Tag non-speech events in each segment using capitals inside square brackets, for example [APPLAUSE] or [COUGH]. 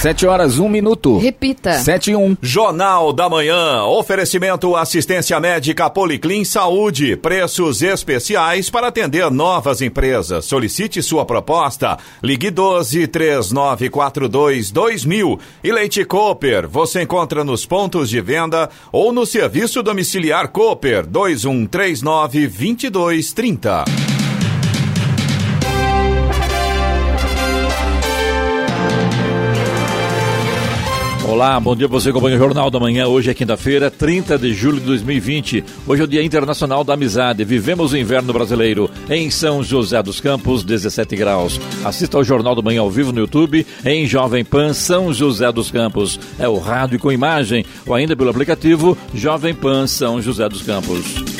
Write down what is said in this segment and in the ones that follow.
Sete horas, um minuto. Repita. Sete e um. Jornal da Manhã. Oferecimento assistência médica Policlin Saúde. Preços especiais para atender novas empresas. Solicite sua proposta. Ligue 12 3942 2000. E Leite Cooper. Você encontra nos pontos de venda ou no serviço domiciliar Cooper 2139 2230. Olá, bom dia você acompanha o Jornal da Manhã. Hoje é quinta-feira, 30 de julho de 2020. Hoje é o Dia Internacional da Amizade. Vivemos o inverno brasileiro em São José dos Campos, 17 graus. Assista ao Jornal da Manhã ao vivo no YouTube em Jovem Pan São José dos Campos. É o rádio com imagem ou ainda pelo aplicativo Jovem Pan São José dos Campos.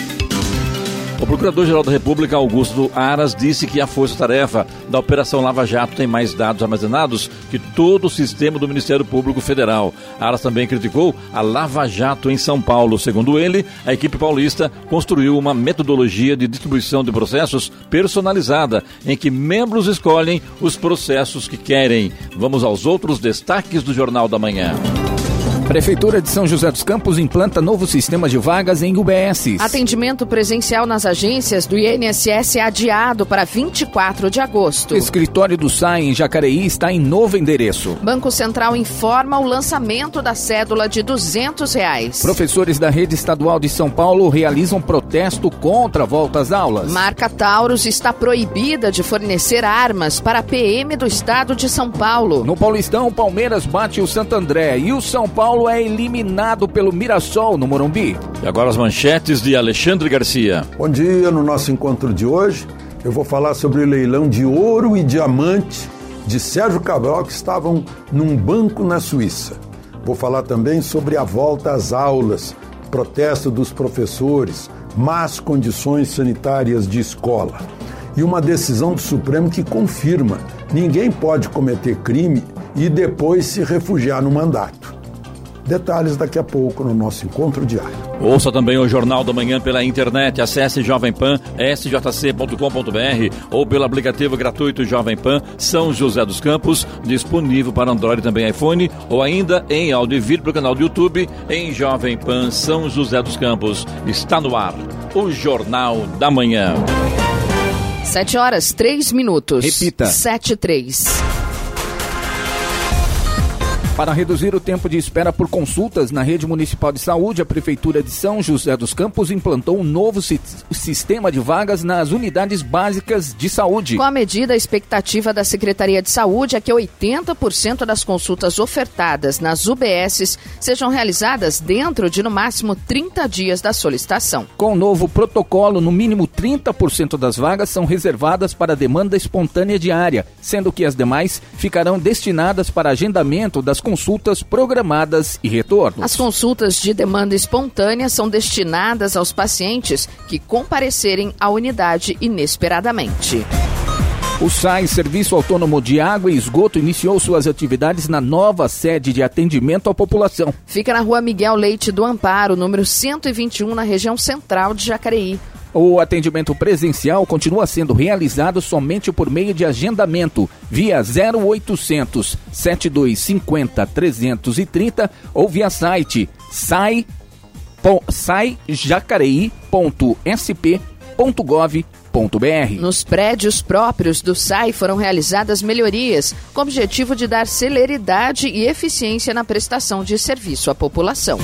O Procurador-Geral da República, Augusto Aras, disse que a força-tarefa da Operação Lava Jato tem mais dados armazenados que todo o sistema do Ministério Público Federal. Aras também criticou a Lava Jato em São Paulo. Segundo ele, a equipe paulista construiu uma metodologia de distribuição de processos personalizada, em que membros escolhem os processos que querem. Vamos aos outros destaques do Jornal da Manhã. Prefeitura de São José dos Campos implanta novo sistema de vagas em UBS. Atendimento presencial nas agências do INSS é adiado para 24 de agosto. Escritório do SAI em Jacareí está em novo endereço. Banco Central informa o lançamento da cédula de 200 reais. Professores da rede estadual de São Paulo realizam protesto contra a volta às aulas. Marca Taurus está proibida de fornecer armas para a PM do estado de São Paulo. No Paulistão, o Palmeiras bate o Santo André e o São Paulo é eliminado pelo Mirassol no Morumbi. E agora as manchetes de Alexandre Garcia. Bom dia, no nosso encontro de hoje eu vou falar sobre o leilão de ouro e diamante de Sérgio Cabral que estavam num banco na Suíça. Vou falar também sobre a volta às aulas, protesto dos professores, más condições sanitárias de escola e uma decisão do Supremo que confirma: ninguém pode cometer crime e depois se refugiar no mandato. Detalhes daqui a pouco no nosso encontro diário. Ouça também o Jornal da Manhã pela internet. Acesse Jovem Pan, sjc.com.br ou pelo aplicativo gratuito Jovem Pan São José dos Campos, disponível para Android e também iPhone, ou ainda em áudio e vídeo pelo canal do YouTube em Jovem Pan São José dos Campos. Está no ar o Jornal da Manhã. 7 horas, 3 minutos. Repita. 7 3. Para reduzir o tempo de espera por consultas na rede municipal de saúde, a Prefeitura de São José dos Campos implantou um novo si sistema de vagas nas unidades básicas de saúde. Com a medida, a expectativa da Secretaria de Saúde é que 80% das consultas ofertadas nas UBSs sejam realizadas dentro de no máximo 30 dias da solicitação. Com o novo protocolo, no mínimo 30% das vagas são reservadas para demanda espontânea diária, sendo que as demais ficarão destinadas para agendamento das consultas programadas e retornos. As consultas de demanda espontânea são destinadas aos pacientes que comparecerem à unidade inesperadamente. O SAI, Serviço Autônomo de Água e Esgoto, iniciou suas atividades na nova sede de atendimento à população. Fica na rua Miguel Leite do Amparo, número 121, na região central de Jacareí. O atendimento presencial continua sendo realizado somente por meio de agendamento via 0800 7250 330 ou via site sai, saijacareí.sp.gov.br. Nos prédios próprios do SAI foram realizadas melhorias com o objetivo de dar celeridade e eficiência na prestação de serviço à população.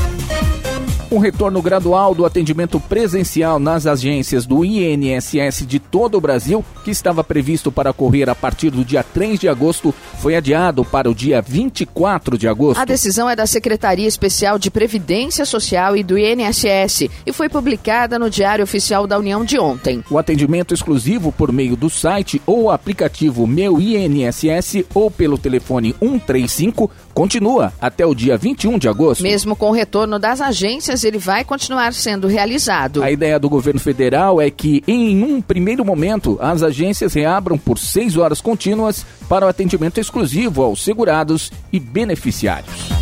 Um retorno gradual do atendimento presencial nas agências do INSS de todo o Brasil, que estava previsto para ocorrer a partir do dia 3 de agosto, foi adiado para o dia 24 de agosto. A decisão é da Secretaria Especial de Previdência Social e do INSS e foi publicada no Diário Oficial da União de ontem. O atendimento exclusivo por meio do site ou aplicativo Meu INSS ou pelo telefone 135 continua até o dia 21 de agosto. Mesmo com o retorno das agências, ele vai continuar sendo realizado. A ideia do governo federal é que, em um primeiro momento, as agências reabram por seis horas contínuas para o atendimento exclusivo aos segurados e beneficiários.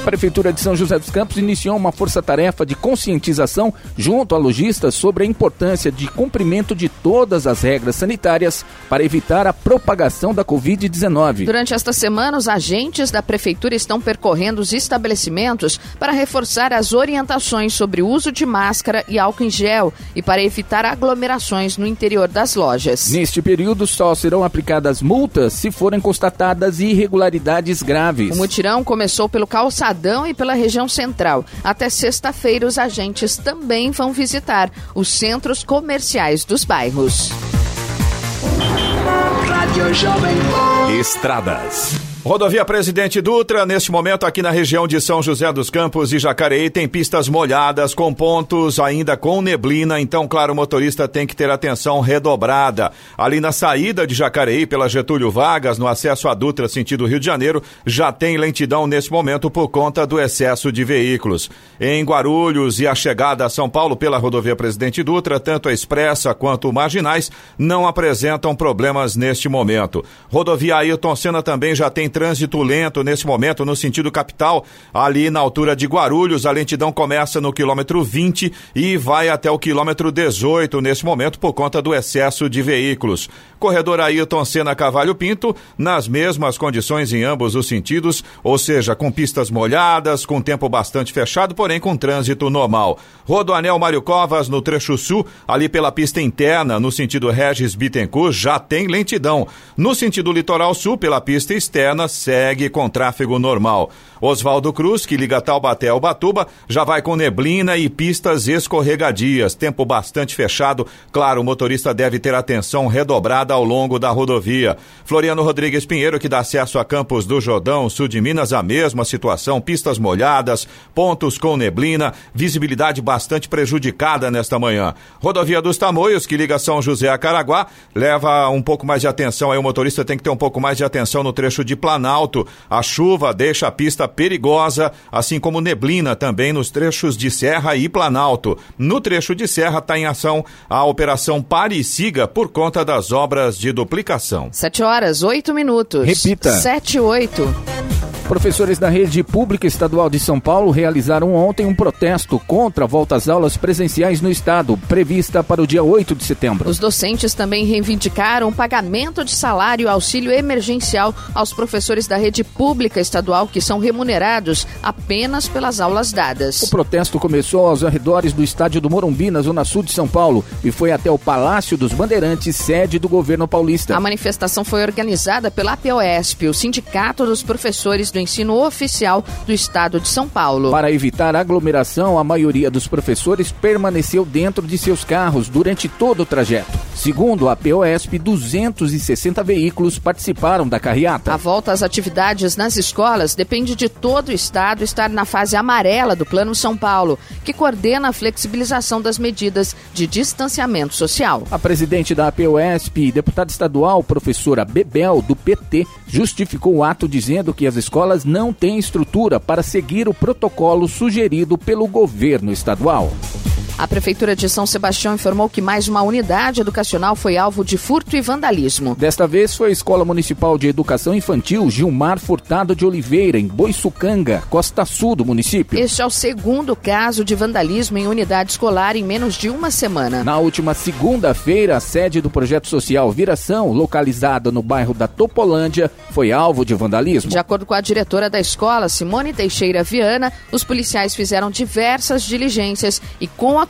A Prefeitura de São José dos Campos iniciou uma força-tarefa de conscientização junto a lojistas sobre a importância de cumprimento de todas as regras sanitárias para evitar a propagação da Covid-19. Durante esta semana, os agentes da Prefeitura estão percorrendo os estabelecimentos para reforçar as orientações sobre o uso de máscara e álcool em gel e para evitar aglomerações no interior das lojas. Neste período, só serão aplicadas multas se forem constatadas irregularidades graves. O mutirão começou pelo calçadão e pela região central. Até sexta-feira, os agentes também vão visitar os centros comerciais dos bairros. Estradas. Rodovia Presidente Dutra, neste momento aqui na região de São José dos Campos e Jacareí, tem pistas molhadas com pontos ainda com neblina, então, claro, o motorista tem que ter atenção redobrada. Ali na saída de Jacareí, pela Getúlio Vargas, no acesso à Dutra, sentido Rio de Janeiro, já tem lentidão nesse momento por conta do excesso de veículos. Em Guarulhos e a chegada a São Paulo pela Rodovia Presidente Dutra, tanto a expressa quanto marginais não apresentam problemas neste momento. Rodovia Ailton Senna também já tem trânsito lento nesse momento no sentido capital, ali na altura de Guarulhos. A lentidão começa no quilômetro 20 e vai até o quilômetro 18 nesse momento por conta do excesso de veículos. Corredor Ailton Senna Cavalho Pinto, nas mesmas condições em ambos os sentidos, ou seja, com pistas molhadas, com tempo bastante fechado, porém com trânsito normal. Rodoanel Mário Covas, no trecho sul, ali pela pista interna, no sentido Regis Bittencourt, já tem lentidão. No sentido litoral sul, pela pista externa, segue com tráfego normal. Oswaldo Cruz, que liga Taubaté ao Batuba, já vai com neblina e pistas escorregadias. Tempo bastante fechado. Claro, o motorista deve ter atenção redobrada ao longo da rodovia. Floriano Rodrigues Pinheiro, que dá acesso a Campos do Jordão, sul de Minas, a mesma situação. Pistas molhadas, pontos com neblina, visibilidade bastante prejudicada nesta manhã. Rodovia dos Tamoios, que liga São José a Caraguá, leva um pouco mais de atenção aí. O motorista tem que ter um pouco mais de atenção no trecho de Planalto. A chuva deixa a pista perigosa, assim como neblina também nos trechos de Serra e Planalto. No trecho de Serra está em ação a Operação Pare e Siga por conta das obras de duplicação. Sete horas, oito minutos. Repita. Sete, oito. Professores da rede pública estadual de São Paulo realizaram ontem um protesto contra a volta às aulas presenciais no estado, prevista para o dia 8 de setembro. Os docentes também reivindicaram o pagamento de salário e auxílio emergencial aos professores da rede pública estadual que são remunerados apenas pelas aulas dadas. O protesto começou aos arredores do estádio do Morumbi, na zona sul de São Paulo, e foi até o Palácio dos Bandeirantes, sede do governo paulista. A manifestação foi organizada pela APOESP, o Sindicato dos Professores do Ensino Oficial do Estado de São Paulo. Para evitar aglomeração, a maioria dos professores permaneceu dentro de seus carros durante todo o trajeto. Segundo a POSP, 260 veículos participaram da carreata. A volta às atividades nas escolas depende de todo o estado estar na fase amarela do Plano São Paulo, que coordena a flexibilização das medidas de distanciamento social. A presidente da POSP, deputada estadual, professora Bebel, do PT, justificou o ato dizendo que as escolas não têm estrutura para seguir o protocolo sugerido pelo governo estadual. A Prefeitura de São Sebastião informou que mais uma unidade educacional foi alvo de furto e vandalismo. Desta vez foi a Escola Municipal de Educação Infantil Gilmar Furtado de Oliveira, em Boiçucanga, Costa Sul do município. Este é o segundo caso de vandalismo em unidade escolar em menos de uma semana. Na última segunda-feira, a sede do projeto social Viração, localizada no bairro da Topolândia, foi alvo de vandalismo. De acordo com a diretora da escola, Simone Teixeira Viana, os policiais fizeram diversas diligências e, com a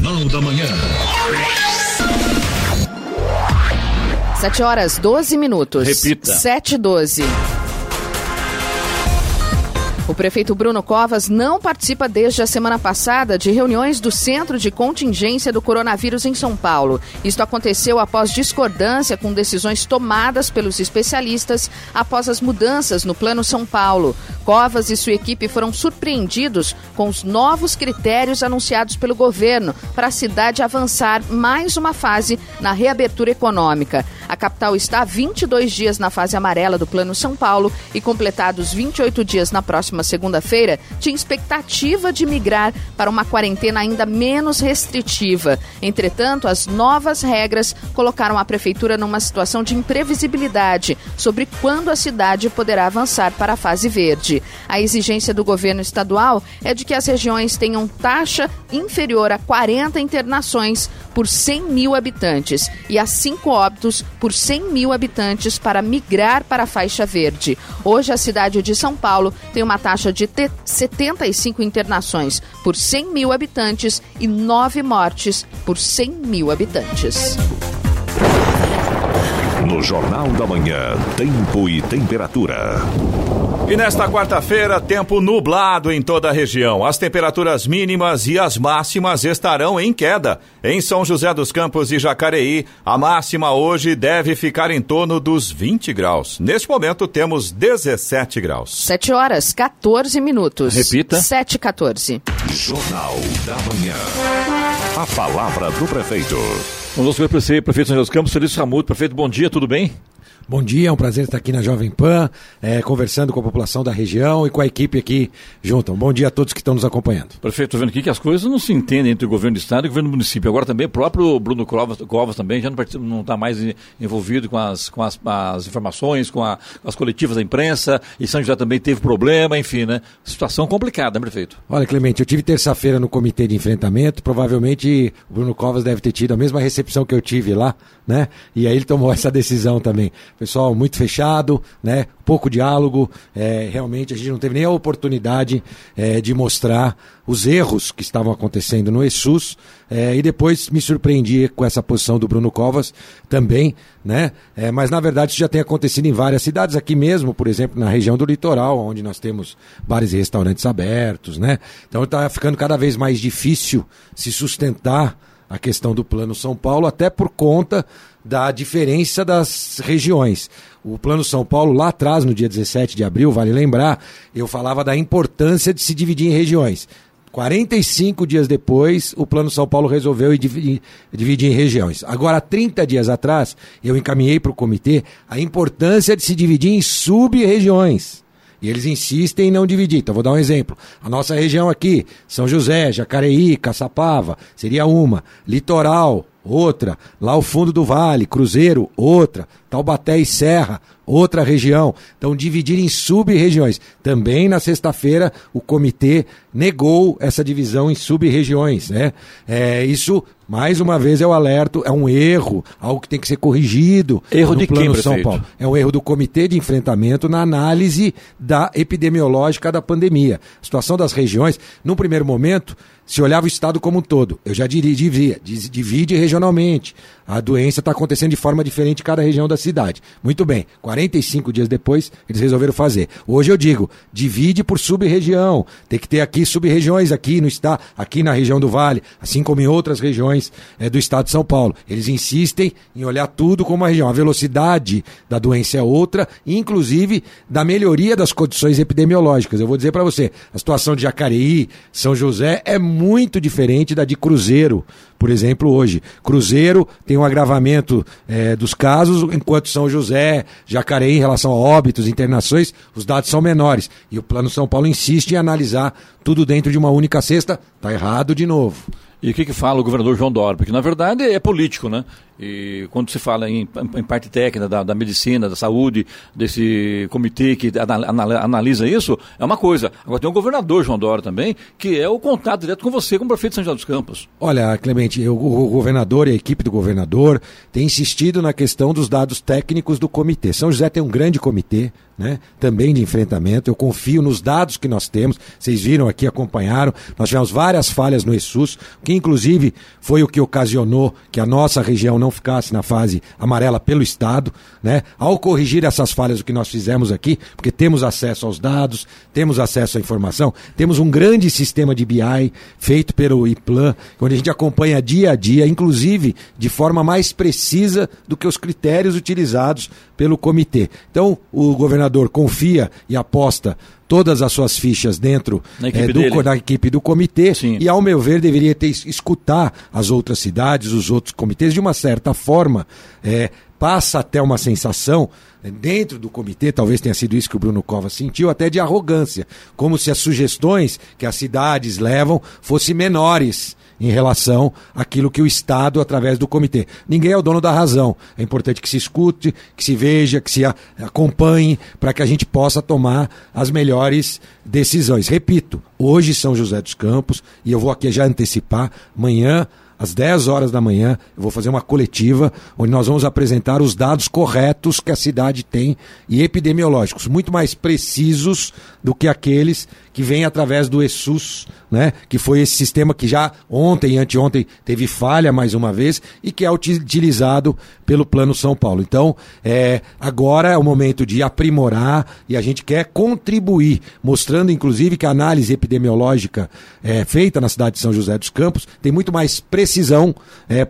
da Manhã. 7 horas 12 minutos. Repita. 7 e 12. O prefeito Bruno Covas não participa desde a semana passada de reuniões do Centro de Contingência do Coronavírus em São Paulo. Isto aconteceu após discordância com decisões tomadas pelos especialistas após as mudanças no Plano São Paulo. Covas e sua equipe foram surpreendidos com os novos critérios anunciados pelo governo para a cidade avançar mais uma fase na reabertura econômica. A capital está há 22 dias na fase amarela do Plano São Paulo e completados 28 dias na próxima segunda-feira, tinha expectativa de migrar para uma quarentena ainda menos restritiva. Entretanto, as novas regras colocaram a prefeitura numa situação de imprevisibilidade sobre quando a cidade poderá avançar para a fase verde. A exigência do governo estadual é de que as regiões tenham taxa inferior a 40 internações por 100 mil habitantes e a 5 óbitos por 100 mil habitantes para migrar para a faixa verde. Hoje, a cidade de São Paulo tem uma taxa de 75 internações por 100 mil habitantes e 9 mortes por 100 mil habitantes. No Jornal da Manhã, Tempo e Temperatura. E nesta quarta-feira, tempo nublado em toda a região. As temperaturas mínimas e as máximas estarão em queda. Em São José dos Campos e Jacareí, a máxima hoje deve ficar em torno dos 20 graus. Neste momento, temos 17 graus. 7 horas, 14 minutos. Repita. 7 e 14. Jornal da Manhã. A palavra do prefeito. Vamos ao prefeito, São José dos Campos, Felício Ramuto. Prefeito, bom dia, tudo bem? Bom dia, é um prazer estar aqui na Jovem Pan, é, conversando com a população da região e com a equipe aqui junto. Bom dia a todos que estão nos acompanhando. Prefeito, estou vendo aqui que as coisas não se entendem entre o governo do estado e o governo do município. Agora também o próprio Bruno Covas, Covas também já não está mais envolvido com as, com as, as informações, com, a, com, as coletivas da imprensa, e São José também teve problema, enfim, né? Situação complicada, né, prefeito? Olha, Clemente, eu tive terça-feira no comitê de enfrentamento, provavelmente o Bruno Covas deve ter tido a mesma recepção que eu tive lá, né? E aí ele tomou [LAUGHS] essa decisão também. Pessoal, muito fechado né? pouco diálogo. É, realmente a gente não teve nem a oportunidade é, de mostrar os erros que estavam acontecendo no ESUS. É, e depois me surpreendi com essa posição do Bruno Covas também, né? É, mas na verdade isso já tem acontecido em várias cidades, aqui mesmo, por exemplo, na região do litoral, onde nós temos bares e restaurantes abertos, né? Então está ficando cada vez mais difícil se sustentar a questão do Plano São Paulo, até por conta da diferença das regiões. O Plano São Paulo, lá atrás, no dia 17 de abril, vale lembrar, eu falava da importância de se dividir em regiões. 45 dias depois, o Plano São Paulo resolveu dividir, em regiões. Agora, 30 dias atrás, eu encaminhei para o comitê a importância de se dividir em sub-regiões. E eles insistem em não dividir. Então, vou dar um exemplo. A nossa região aqui, São José, Jacareí, Caçapava, seria uma. Litoral, outra. Lá o fundo do vale, Cruzeiro, outra. Taubaté e Serra, outra região. Então, dividir em sub-regiões. Também na sexta-feira, o comitê negou essa divisão em sub-regiões. Né? É, isso, mais uma vez, é o alerto, é um erro, algo que tem que ser corrigido. Erro de plano quem, São Paulo. É um erro do comitê de enfrentamento na análise da epidemiológica da pandemia. A situação das regiões, num primeiro momento, se olhava o estado como um todo. Eu já diria, divide regionalmente. A doença está acontecendo de forma diferente em cada região da cidade. Muito bem, 45 dias depois, eles resolveram fazer. Hoje eu digo, divide por sub-região. Tem que ter aqui sub-regiões, aqui no estado, aqui na região do Vale, assim como em outras regiões é, do estado de São Paulo. Eles insistem em olhar tudo como uma região. A velocidade da doença é outra, inclusive da melhoria das condições epidemiológicas. Eu vou dizer para você, a situação de Jacareí, São José, é muito diferente da de Cruzeiro, por exemplo, hoje. Cruzeiro tem um agravamento é, dos casos, enquanto São José, Jacareí, em relação a óbitos, internações, os dados são menores. E o Plano São Paulo insiste em analisar tudo dentro de uma única cesta. Está errado de novo. E o que, que fala o governador João Dória? Porque, na verdade, é político, né? E quando se fala em, em parte técnica da, da, medicina, da saúde, desse comitê que analisa isso, é uma coisa. Agora tem o governador João Dória também, que é o contato direto com você, como prefeito de São José dos Campos. Olha, Clemente, o, o governador e a equipe do governador têm insistido na questão dos dados técnicos do comitê. São José tem um grande comitê, né, também de enfrentamento. Eu confio nos dados que nós temos. Vocês viram aqui, acompanharam. Nós tivemos várias falhas no ESUS, que inclusive foi o que ocasionou que a nossa região não não ficasse na fase amarela pelo Estado, né? Ao corrigir essas falhas, o que nós fizemos aqui, porque temos acesso aos dados, temos acesso à informação, temos um grande sistema de BI feito pelo IPLAN, onde a gente acompanha dia a dia, inclusive de forma mais precisa do que os critérios utilizados pelo comitê. Então, o governador confia e aposta todas as suas fichas dentro Na equipe eh, do, da equipe do comitê Sim. e, ao meu ver, deveria ter escutar as outras cidades, os outros comitês, de uma certa forma, eh, passa até uma sensação dentro do comitê, talvez tenha sido isso que o Bruno Covas sentiu, até de arrogância, como se as sugestões que as cidades levam fossem menores em relação àquilo que o Estado, através do comitê. Ninguém é o dono da razão. É importante que se escute, que se veja, que se acompanhe, para que a gente possa tomar as melhores decisões. Repito, hoje São José dos Campos, e eu vou aqui já antecipar, amanhã às 10 horas da manhã, eu vou fazer uma coletiva onde nós vamos apresentar os dados corretos que a cidade tem e epidemiológicos, muito mais precisos do que aqueles que vêm através do ESUS, né? que foi esse sistema que já ontem e anteontem teve falha mais uma vez e que é uti- utilizado pelo Plano São Paulo. Então, é, agora é o momento de aprimorar e a gente quer contribuir, mostrando inclusive que a análise epidemiológica é, feita na cidade de São José dos Campos tem muito mais precisão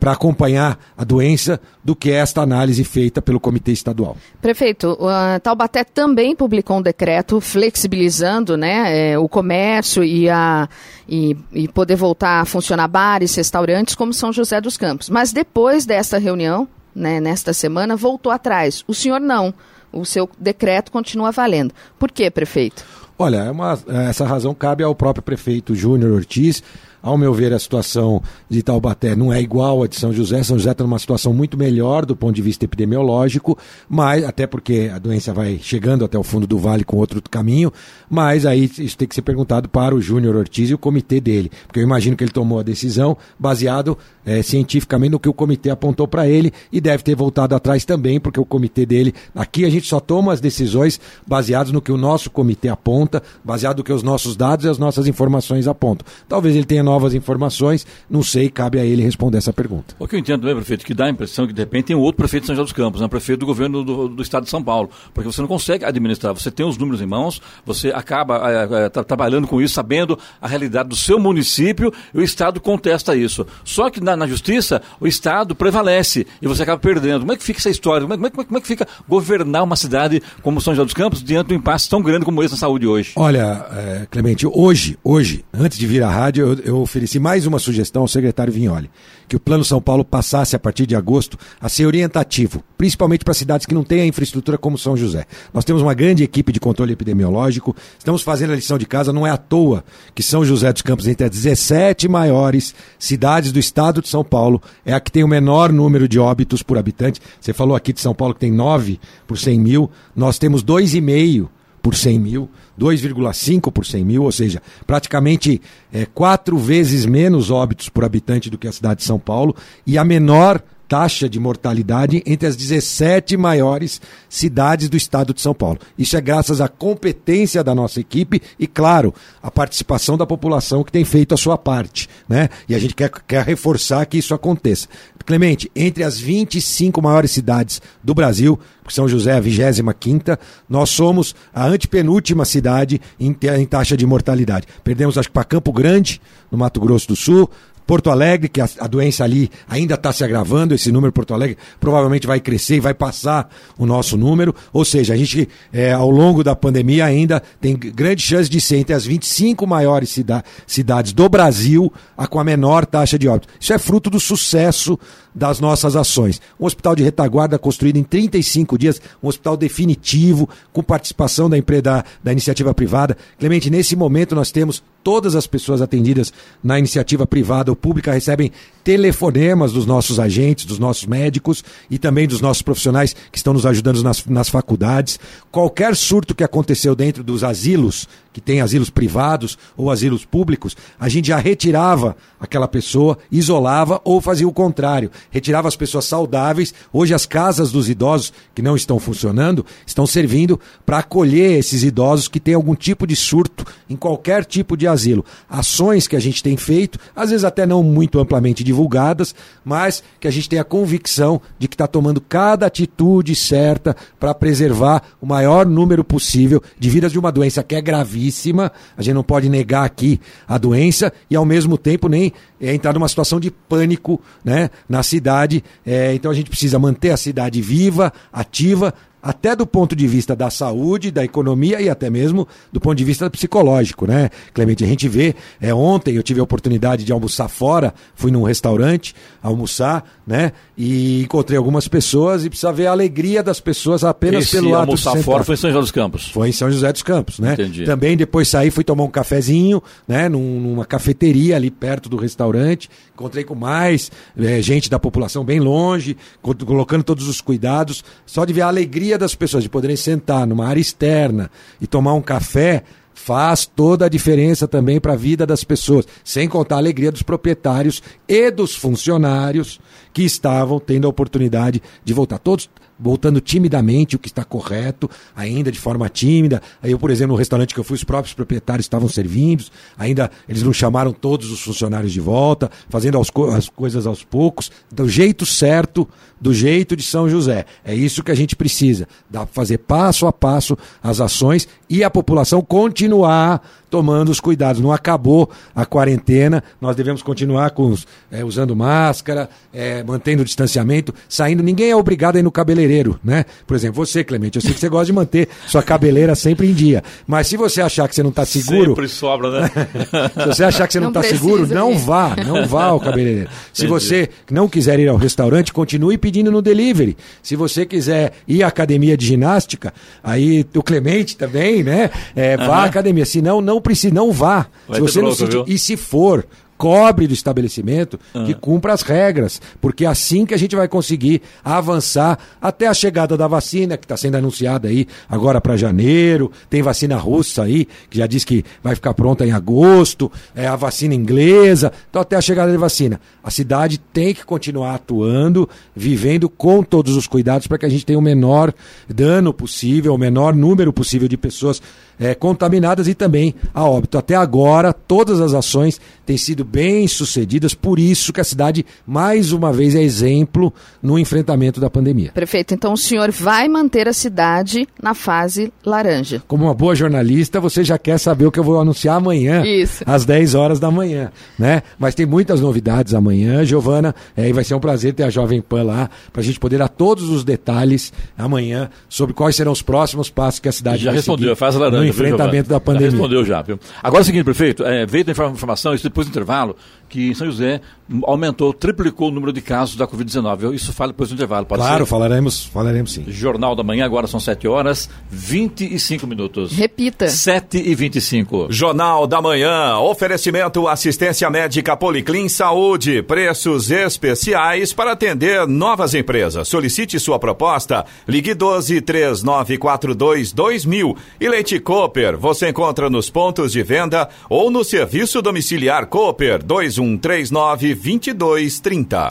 para acompanhar a doença do que esta análise feita pelo Comitê Estadual. Prefeito, Taubaté também publicou um decreto flexibilizando né, o comércio e, a, e, e poder voltar a funcionar bares, restaurantes como São José dos Campos. Mas depois desta reunião, né, nesta semana, voltou atrás. O senhor não. O seu decreto continua valendo. Por quê, prefeito? Olha, é uma- essa razão cabe ao próprio prefeito Júnior Ortiz. Ao meu ver, a situação de Taubaté não é igual à de São José. São José está numa situação muito melhor do ponto de vista epidemiológico, mas até porque a doença vai chegando até o fundo do vale com outro caminho. Mas aí isso tem que ser perguntado para o Júnior Ortiz e o comitê dele, porque eu imagino que ele tomou a decisão baseado eh, cientificamente no que o comitê apontou para ele e deve ter voltado atrás também, porque o comitê dele. Aqui a gente só toma as decisões baseadas no que o nosso comitê aponta, baseado no que os nossos dados e as nossas informações apontam. Talvez ele tenha novas informações, não sei, cabe a ele responder essa pergunta. O que eu entendo também, prefeito, que dá a impressão que de repente tem um outro prefeito de São José dos Campos, né? prefeito do governo do, do estado de São Paulo, porque você não consegue administrar, você tem os números em mãos, você acaba eh, eh, tra- trabalhando com isso, sabendo a realidade do seu município, e o estado contesta isso. Só que na, na justiça, o estado prevalece e você acaba perdendo. Como é que fica essa história? Como é, como é- como é que fica governar uma cidade como São José dos Campos diante de um impasse tão grande como esse na saúde hoje? Olha, eh, Clemente, hoje, hoje, antes de vir à rádio, eu, eu ofereci mais uma sugestão ao secretário Vignoli, que o Plano São Paulo passasse a partir de agosto a ser orientativo, principalmente para cidades que não têm a infraestrutura como São José. Nós temos uma grande equipe de controle epidemiológico, estamos fazendo a lição de casa, não é à toa que São José dos Campos, entre as 17 maiores cidades do estado de São Paulo, é a que tem o menor número de óbitos por habitante. Você falou aqui de São Paulo que tem 9 por 100 mil, nós temos 2,5 por 100 mil, 2,5 por 100 mil, ou seja, praticamente é, quatro vezes menos óbitos por habitante do que a cidade de São Paulo e a menor taxa de mortalidade entre as 17 maiores cidades do estado de São Paulo. Isso é graças à competência da nossa equipe e, claro, a participação da população que tem feito a sua parte. Né? E a gente quer, quer reforçar que isso aconteça. Clemente, entre as 25 maiores cidades do Brasil, porque São José é a 25, nós somos a antepenúltima cidade em, em taxa de mortalidade. Perdemos, acho que, para Campo Grande, no Mato Grosso do Sul, Porto Alegre, que a, a doença ali ainda está se agravando, esse número Porto Alegre provavelmente vai crescer e vai passar o nosso número. Ou seja, a gente, é, ao longo da pandemia, ainda tem grande chance de ser entre as 25 maiores cida cidades do Brasil a com a menor taxa de óbito. Isso é fruto do sucesso das nossas ações. Um hospital de retaguarda construído em 35 dias, um hospital definitivo, com participação da empresa da, da iniciativa privada. Clemente, nesse momento nós temos todas as pessoas atendidas na iniciativa privada ou pública recebem telefonemas dos nossos agentes, dos nossos médicos e também dos nossos profissionais que estão nos ajudando nas, nas faculdades. Qualquer surto que aconteceu dentro dos asilos, que tem asilos privados ou asilos públicos, a gente já retirava aquela pessoa, isolava ou fazia o contrário, retirava as pessoas saudáveis. Hoje as casas dos idosos que não estão funcionando estão servindo para acolher esses idosos que têm algum tipo de surto em qualquer tipo de asilo. Ações que a gente tem feito, às vezes até não muito amplamente divulgadas, mas que a gente tem a convicção de que está tomando cada atitude certa para preservar o maior número possível de vidas de uma doença que é gravíssima. A gente não pode negar aqui a doença e, ao mesmo tempo, nem é, entrar numa situação de pânico né, na cidade. É, então a gente precisa manter a cidade viva, ativa, até do ponto de vista da saúde, da economia e até mesmo do ponto de vista psicológico, né? Clemente, a gente vê, é, ontem eu tive a oportunidade de almoçar fora, fui num restaurante almoçar, né? E encontrei algumas pessoas e precisa ver a alegria das pessoas apenas Esse pelo ato almoçar de fora foi em São José dos Campos. Foi em São José dos Campos, né? Entendi. Também depois saí, fui tomar um cafezinho, né? Num- numa cafeteria ali perto do restaurante. Encontrei com mais eh, gente da população bem longe, co- colocando todos os cuidados. Só de ver a alegria das pessoas de poderem sentar numa área externa e tomar um café faz toda a diferença também para a vida das pessoas, sem contar a alegria dos proprietários e dos funcionários que estavam tendo a oportunidade de voltar. Todos voltando timidamente, o que está correto, ainda de forma tímida. Aí eu, por exemplo, no restaurante que eu fui, os próprios proprietários estavam servindo, ainda eles não chamaram todos os funcionários de volta, fazendo aos co- as coisas aos poucos, do jeito certo, do jeito de São José. É isso que a gente precisa, dá fazer passo a passo as ações e a população continuar tomando os cuidados. Não acabou a quarentena, nós devemos continuar com os, eh, usando máscara, eh, mantendo o distanciamento, saindo. Ninguém é obrigado a ir no cabeleireiro, né? Por exemplo, você, Clemente, eu sei que você gosta de manter sua cabeleira sempre em dia. Mas se você achar que você não está seguro, Sempre sobra, né? [LAUGHS] se você achar que você não Não está seguro, não ir. vá, não vá ao cabeleireiro. Se Entendi. você não quiser ir ao restaurante, continue pedindo no delivery. Se você quiser ir à academia de ginástica, aí o Clemente também, né? É, vá à academia. Se não, não precisa, não vá. Vai se você não e se for, cobre do estabelecimento que cumpra as regras, porque é assim que a gente vai conseguir avançar até a chegada da vacina, que está sendo anunciada aí agora para janeiro, tem vacina russa aí, que já diz que vai ficar pronta em agosto, é a vacina inglesa, então até a chegada da vacina. A cidade tem que continuar atuando, vivendo com todos os cuidados para que a gente tenha o menor dano possível, o menor número possível de pessoas eh, contaminadas e também a óbito. Até agora, todas as ações têm sido bem sucedidas, por isso que a cidade, mais uma vez, é exemplo no enfrentamento da pandemia. Prefeito, então o senhor vai manter a cidade na fase laranja. Como uma boa jornalista, você já quer saber o que eu vou anunciar amanhã, Isso. às 10 horas da manhã, né? Mas tem muitas novidades amanhã, Giovana, é, e vai ser um prazer ter a Jovem Pan lá, para a gente poder dar todos os detalhes amanhã sobre quais serão os próximos passos que a cidade Já vai respondeu, seguir faz a laranja. Viu, enfrentamento Giovana? da pandemia. Já respondeu já, viu? Agora é o seguinte, prefeito, é, veio da infor- informação, isso depois do intervalo, que em São José aumentou, triplicou o número de casos da Covid-19. Isso fala depois do intervalo, pode Claro, ser? falaremos, falaremos sim. Jornal da Manhã, agora são 7 horas, 25 minutos. Repita. 7 e 25. Jornal da Manhã, oferecimento assistência médica Policlin Saúde, preços especiais para atender novas empresas. Solicite sua proposta, ligue 12 3942 2000 e Leite Cooper, você encontra nos pontos de venda ou no serviço domiciliar Cooper 2139 2230.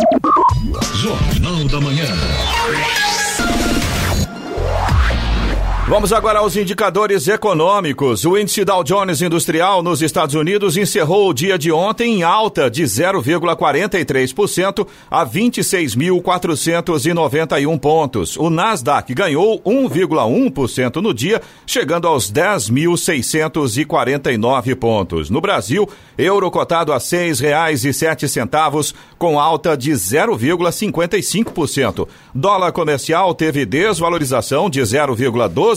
Jornal da Manhã. Vamos agora aos indicadores econômicos. O índice Dow Jones Industrial nos Estados Unidos encerrou o dia de ontem em alta de 0,43% a 26.491 pontos. O Nasdaq ganhou 1,1% no dia, chegando aos 10.649 pontos. No Brasil, euro cotado a R$ 6,07 com alta de 0,55%. Dólar comercial teve desvalorização de 0,12%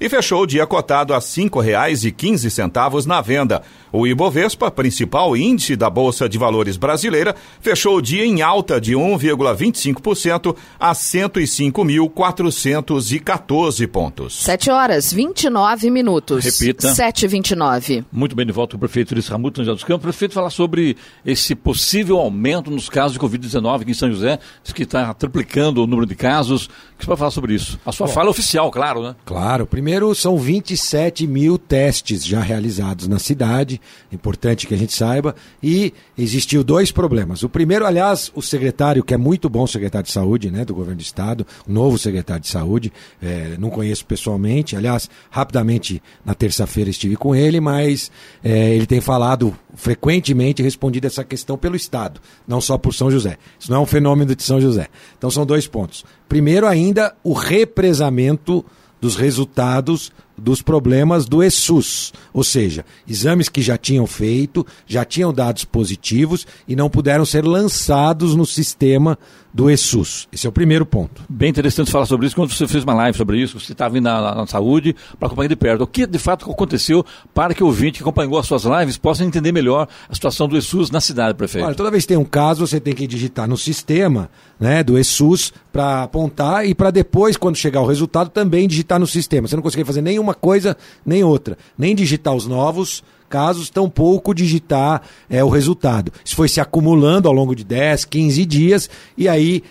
e fechou o dia cotado a R$ 5,15 na venda. O Ibovespa, principal índice da Bolsa de Valores brasileira, fechou o dia em alta de 1,25% a 105.414 pontos. 7 horas 29 minutos. Repita. 7 e 29 Muito bem, de volta com o prefeito Luiz Ramuto, São José dos Campos. Prefeito, falar sobre esse possível aumento nos casos de Covid-19 aqui em São José, diz que está triplicando o número de casos. O que você pode falar sobre isso? A sua fala é oficial, claro, claro, né? Claro. Primeiro, são 27 mil testes já realizados na cidade, importante que a gente saiba, e existiu dois problemas. O primeiro, aliás, o secretário, que é muito bom secretário de saúde, né, do governo do estado, novo secretário de saúde, é, não conheço pessoalmente, aliás, rapidamente na terça-feira estive com ele, mas é, ele tem falado frequentemente respondido essa questão pelo Estado, não só por São José. Isso não é um fenômeno de São José. Então são dois pontos. Primeiro, ainda, o represamento dos resultados dos problemas do ESUS, ou seja, exames que já tinham feito, já tinham dados positivos e não puderam ser lançados no sistema do ESUS. Esse é o primeiro ponto. Bem interessante falar sobre isso. Quando você fez uma live sobre isso, você estava vindo na, na, saúde para acompanhar de perto. O que de fato aconteceu para que o ouvinte que acompanhou as suas lives possa entender melhor a situação do ESUS na cidade, prefeito? Olha, toda vez que tem um caso, você tem que digitar no sistema né, do ESUS para apontar e para depois, quando chegar o resultado, também digitar no sistema. Você não consegue fazer nenhuma coisa nem outra. Nem digitar os novos casos, tampouco digitar é, o resultado. Isso foi se acumulando ao longo de 10, 15 dias, e aí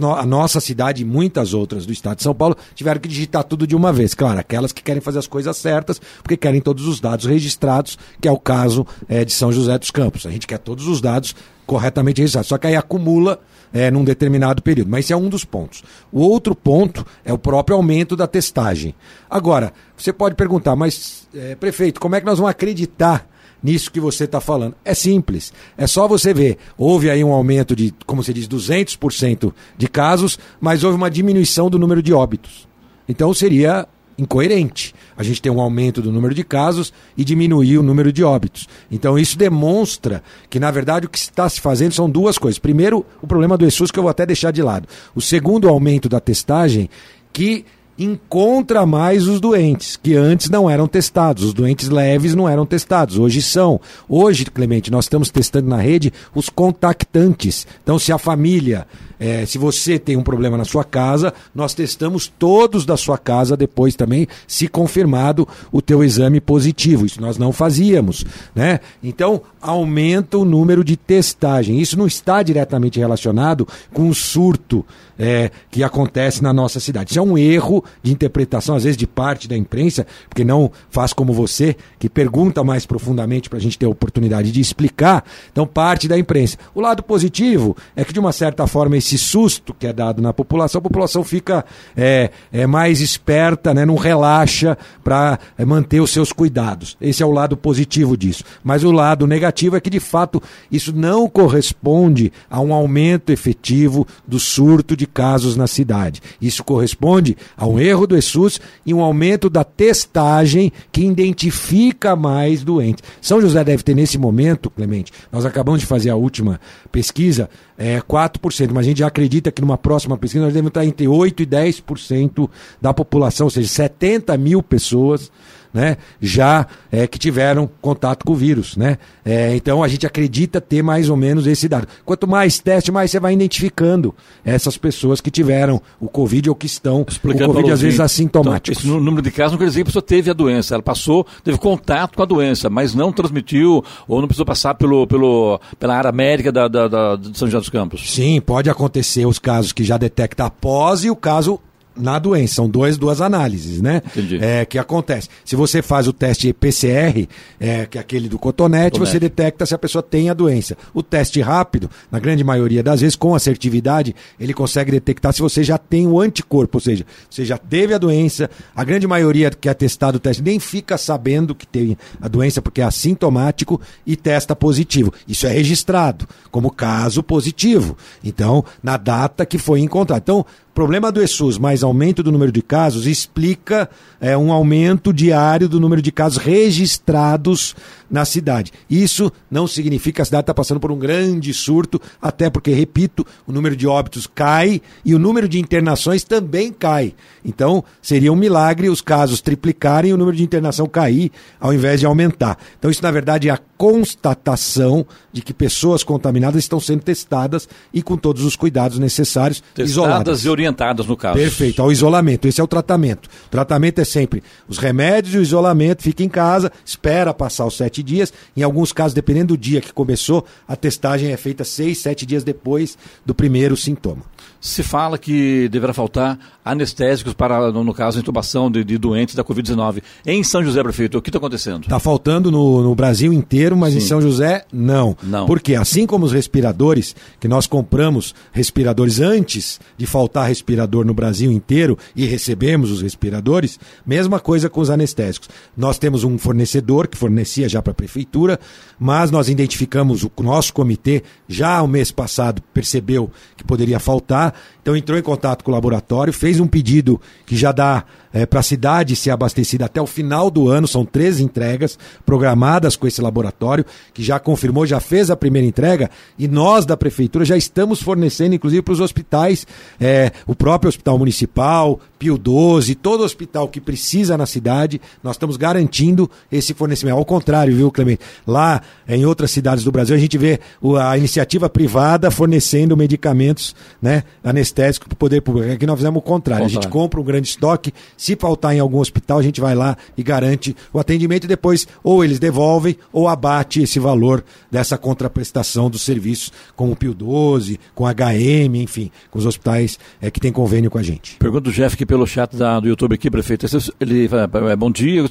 no, a nossa cidade e muitas outras do estado de São Paulo tiveram que digitar tudo de uma vez. Claro, aquelas que querem fazer as coisas certas, porque querem todos os dados registrados, que é o caso é, de São José dos Campos. A gente quer todos os dados corretamente registrados. Só que aí acumula é, num determinado período. Mas esse é um dos pontos. O outro ponto é o próprio aumento da testagem. Agora, você pode perguntar, mas, é, prefeito, como é que nós vamos acreditar nisso que você está falando? É simples. É só você ver. Houve aí um aumento de, como se diz, 200% de casos, mas houve uma diminuição do número de óbitos. Então seria incoerente. A gente tem um aumento do número de casos e diminuir o número de óbitos. Então isso demonstra que, na verdade, o que está se fazendo são duas coisas. Primeiro, o problema do ESUS, que eu vou até deixar de lado. O segundo, o aumento da testagem, que encontra mais os doentes, que antes não eram testados. Os doentes leves não eram testados, hoje são. Hoje, Clemente, nós estamos testando na rede os contactantes. Então, se a família é, se você tem um problema na sua casa, nós testamos todos da sua casa depois também, se confirmado o teu exame positivo. Isso nós não fazíamos, né? Então, aumenta o número de testagem. Isso não está diretamente relacionado com o surto é, que acontece na nossa cidade. Isso é um erro de interpretação, às vezes, de parte da imprensa, porque não faz como você, que pergunta mais profundamente para a gente ter a oportunidade de explicar. Então, parte da imprensa. O lado positivo é que, de uma certa forma, esse susto que é dado na população, a população fica é, é mais esperta, né, não relaxa para é, manter os seus cuidados. Esse é o lado positivo disso. Mas o lado negativo é que, de fato, isso não corresponde a um aumento efetivo do surto de casos na cidade. Isso corresponde a um erro do ESUS e um aumento da testagem que identifica mais doentes. São José deve ter nesse momento, Clemente, nós acabamos de fazer a última pesquisa, é, 4%, mas a gente já acredita que numa próxima pesquisa nós devemos estar entre 8% e 10% da população, ou seja, 70 mil pessoas né, já é, que tiveram contato com o vírus. Né? É, então a gente acredita ter mais ou menos esse dado. Quanto mais teste, mais você vai identificando essas pessoas que tiveram o Covid ou que estão Explicando o Covid, às vezes assintomáticos. Então, esse número de casos não quer dizer que a pessoa teve a doença, ela passou, teve contato com a doença, mas não transmitiu ou não precisou passar pelo, pelo, pela área médica da, da, da de São José dos Campos. Sim, pode acontecer os casos que já detecta após e o caso na doença. São duas, duas análises, né? Entendi. É, que acontece. Se você faz o teste PCR, é, que é aquele do cotonete, cotonete, você detecta se a pessoa tem a doença. O teste rápido, na grande maioria das vezes, com assertividade, ele consegue detectar se você já tem o anticorpo, ou seja, você já teve a doença. A grande maioria que é testado o teste nem fica sabendo que tem a doença porque é assintomático e testa positivo. Isso é registrado como caso positivo. Então, na data que foi encontrado. Então, problema do ESUS mais aumento do número de casos explica é, um aumento diário do número de casos registrados na cidade. Isso não significa que a cidade está passando por um grande surto, até porque, repito, o número de óbitos cai e o número de internações também cai. Então, seria um milagre os casos triplicarem e o número de internação cair ao invés de aumentar. Então, isso, na verdade, é a constatação de que pessoas contaminadas estão sendo testadas e com todos os cuidados necessários, testadas isoladas. e orientadas orientadas no caso. Perfeito, ao isolamento. Esse é o tratamento. O tratamento é sempre os remédios e o isolamento, fica em casa, espera passar os sete dias. Em alguns casos, dependendo do dia que começou, a testagem é feita seis, sete dias depois do primeiro sintoma. Se fala que deverá faltar anestésicos para, no, caso, a intubação de, de doentes da Covid-19. Em São José, prefeito, o que está acontecendo? Está faltando no, no, Brasil inteiro, mas Sim. em São José, não. Não. Porque assim como os respiradores, que nós compramos respiradores antes de faltar respirador no Brasil inteiro e recebemos os respiradores, mesma coisa com os anestésicos. Nós temos um fornecedor que fornecia já para a prefeitura, mas nós identificamos o nosso comitê já o mês passado percebeu que poderia faltar, então entrou em contato com o laboratório, fez um pedido que já dá é, para a cidade ser abastecida até o final do ano. São três entregas programadas com esse laboratório, que já confirmou, já fez a primeira entrega, e nós da prefeitura já estamos fornecendo, inclusive, para os hospitais, é, o próprio hospital municipal, Pio 12, todo hospital que precisa na cidade, nós estamos garantindo esse fornecimento. Ao contrário, viu, Clemente? Lá em outras cidades do Brasil, a gente vê a iniciativa privada fornecendo medicamentos né, anestésicos para o poder público. Aqui nós fizemos o contrário. A gente compra um grande estoque, se faltar em algum hospital, a gente vai lá e garante o atendimento e depois ou eles devolvem ou abate esse valor dessa contraprestação dos serviços com o Pio 12, com HM, enfim, com os hospitais é, que têm convênio com a gente. Pergunta do Jeff que pelo chat da, do YouTube aqui, prefeito. Ele fala, é, bom dia,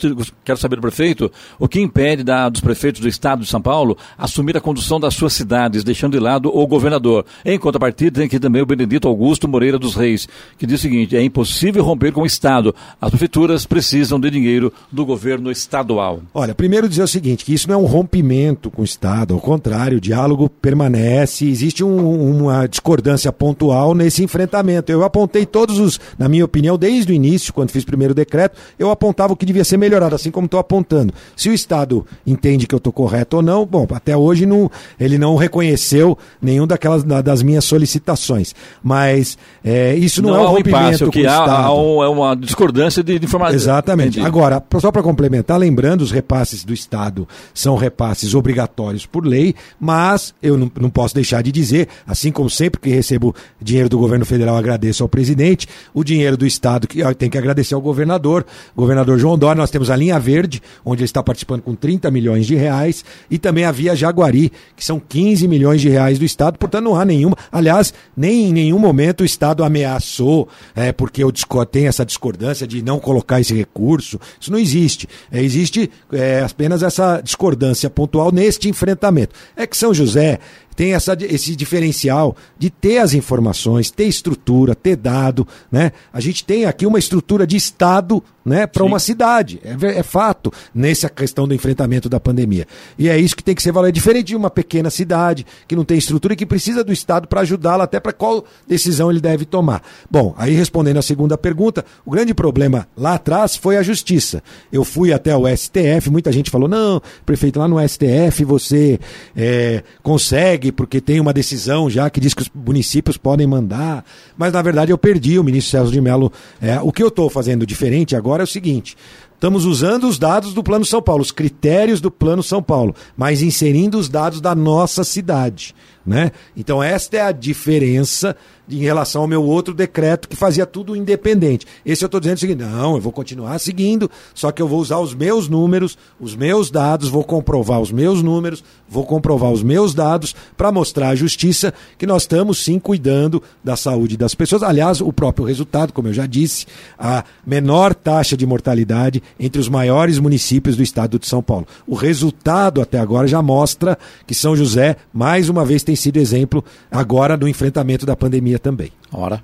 quero saber do prefeito o que impede da, dos prefeitos do estado de São Paulo assumir a condução das suas cidades, deixando de lado o governador. Em contrapartida, tem aqui também o Benedito Augusto Moreira dos Reis, que diz o seguinte: é impossível romper com o Estado. As prefeituras precisam de dinheiro do governo estadual. Olha, primeiro dizer o seguinte: que isso não é um rompimento com o Estado, ao contrário, o diálogo permanece, existe um, uma discordância pontual nesse enfrentamento. Eu apontei todos os, na minha opinião, desde o início, quando fiz o primeiro decreto, eu apontava o que devia ser melhorado, assim como estou apontando. Se o Estado entende que eu estou correto ou não, bom, até hoje não, ele não reconheceu nenhum daquelas das minhas solicitações. Mas é, isso não, não é um rompimento impasse, com o Estado. Há, há um, é uma discordância de, de informação. Exatamente. Entendi. Agora, só para complementar, lembrando, os repasses do Estado são repasses obrigatórios por lei, mas eu não, não posso deixar de dizer, assim como sempre que recebo dinheiro do governo federal, agradeço ao presidente, o dinheiro do Estado que tem que agradecer ao governador, governador João Dória, nós temos a linha verde, onde ele está participando com 30 milhões de reais, e também a Via Jaguari, que são 15 milhões de reais do Estado, portanto não há nenhuma, aliás, nem em nenhum momento o Estado ameaçou, é, porque o tem essa discordância de não colocar esse recurso, isso não existe. É, existe é, apenas essa discordância pontual neste enfrentamento. É que São José tem essa, esse diferencial de ter as informações, ter estrutura, ter dado, né? A gente tem aqui uma estrutura de Estado né, para uma cidade. É, é, fato nessa questão do enfrentamento da pandemia. E é isso que tem que ser valor. É diferente de uma pequena cidade que não tem estrutura e que precisa do Estado para ajudá-la até para qual decisão ele deve tomar. Bom, aí respondendo a segunda pergunta, o grande problema lá atrás foi a justiça. Eu fui até o STF, muita gente falou: não, prefeito, lá no STF você é, consegue porque tem uma decisão já que diz que os municípios podem mandar. Mas na verdade eu perdi o ministro Celso de Mello. É, o que eu estou fazendo diferente agora é o seguinte: Estamos usando os dados do Plano São Paulo, os critérios do Plano São Paulo, mas inserindo os dados da nossa cidade. Né? Então, esta é a diferença em relação ao meu outro decreto que fazia tudo independente. Esse eu estou dizendo o seguinte: não, eu vou continuar seguindo, só que eu vou usar os meus números, os meus dados, vou comprovar os meus números, vou comprovar os meus dados para mostrar à justiça que nós estamos sim cuidando da saúde das pessoas. Aliás, o próprio resultado, como eu já disse, a menor taxa de mortalidade entre os maiores municípios do estado de São Paulo. O resultado até agora já mostra que São José, mais uma vez, tem sido exemplo agora no enfrentamento da pandemia também. Hora.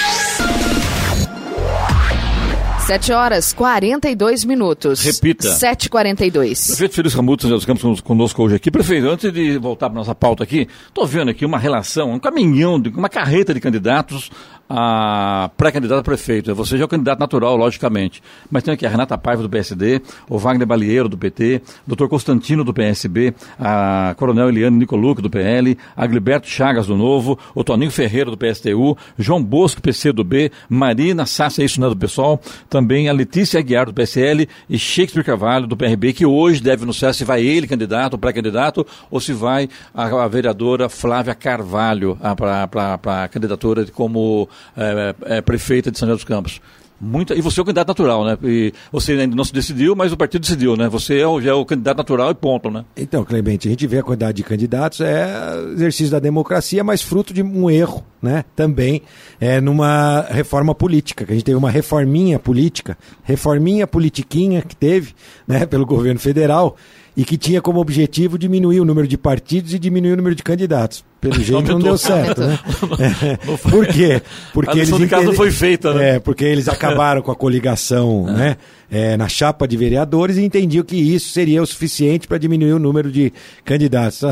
7 horas 42 minutos. Repita. 7h42. Prefeito Feliz Ramuto dos Campos conosco hoje aqui. Prefeito, antes de voltar para nossa pauta aqui, estou vendo aqui uma relação, um caminhão, uma carreta de candidatos a pré-candidata a prefeito. Você já é o candidato natural, logicamente. Mas tem aqui a Renata Paiva, do PSD, o Wagner Balieiro, do PT, o Dr. Constantino, do PSB, a Coronel Eliane Nicoluc, do PL, a Gilberto Chagas, do Novo, o Toninho Ferreira, do PSTU, João Bosco, PC do B, Marina Sassa, isso não é do PSOL, também a Letícia Aguiar, do PSL, e Shakespeare Carvalho, do PRB, que hoje deve anunciar se vai ele candidato, pré-candidato, ou se vai a, a vereadora Flávia Carvalho para a candidatura como é, é, prefeita de São José dos Campos. Muita, e você é o candidato natural, né? E você ainda não se decidiu, mas o partido decidiu, né? Você é o, já é o candidato natural e ponto, né? Então, Clemente, a gente vê a quantidade de candidatos, é exercício da democracia, mas fruto de um erro, né? Também é numa reforma política, que a gente teve uma reforminha política, reforminha politiquinha que teve, né, pelo governo federal, e que tinha como objetivo diminuir o número de partidos e diminuir o número de candidatos. Pelo [LAUGHS] jeito não deu certo, né? [LAUGHS] Por quê? Porque a eles de casa foi feita, né? É, porque eles acabaram com a coligação, [LAUGHS] é. né? É, na chapa de vereadores e entendiam que isso seria o suficiente para diminuir o número de candidatos. [LAUGHS]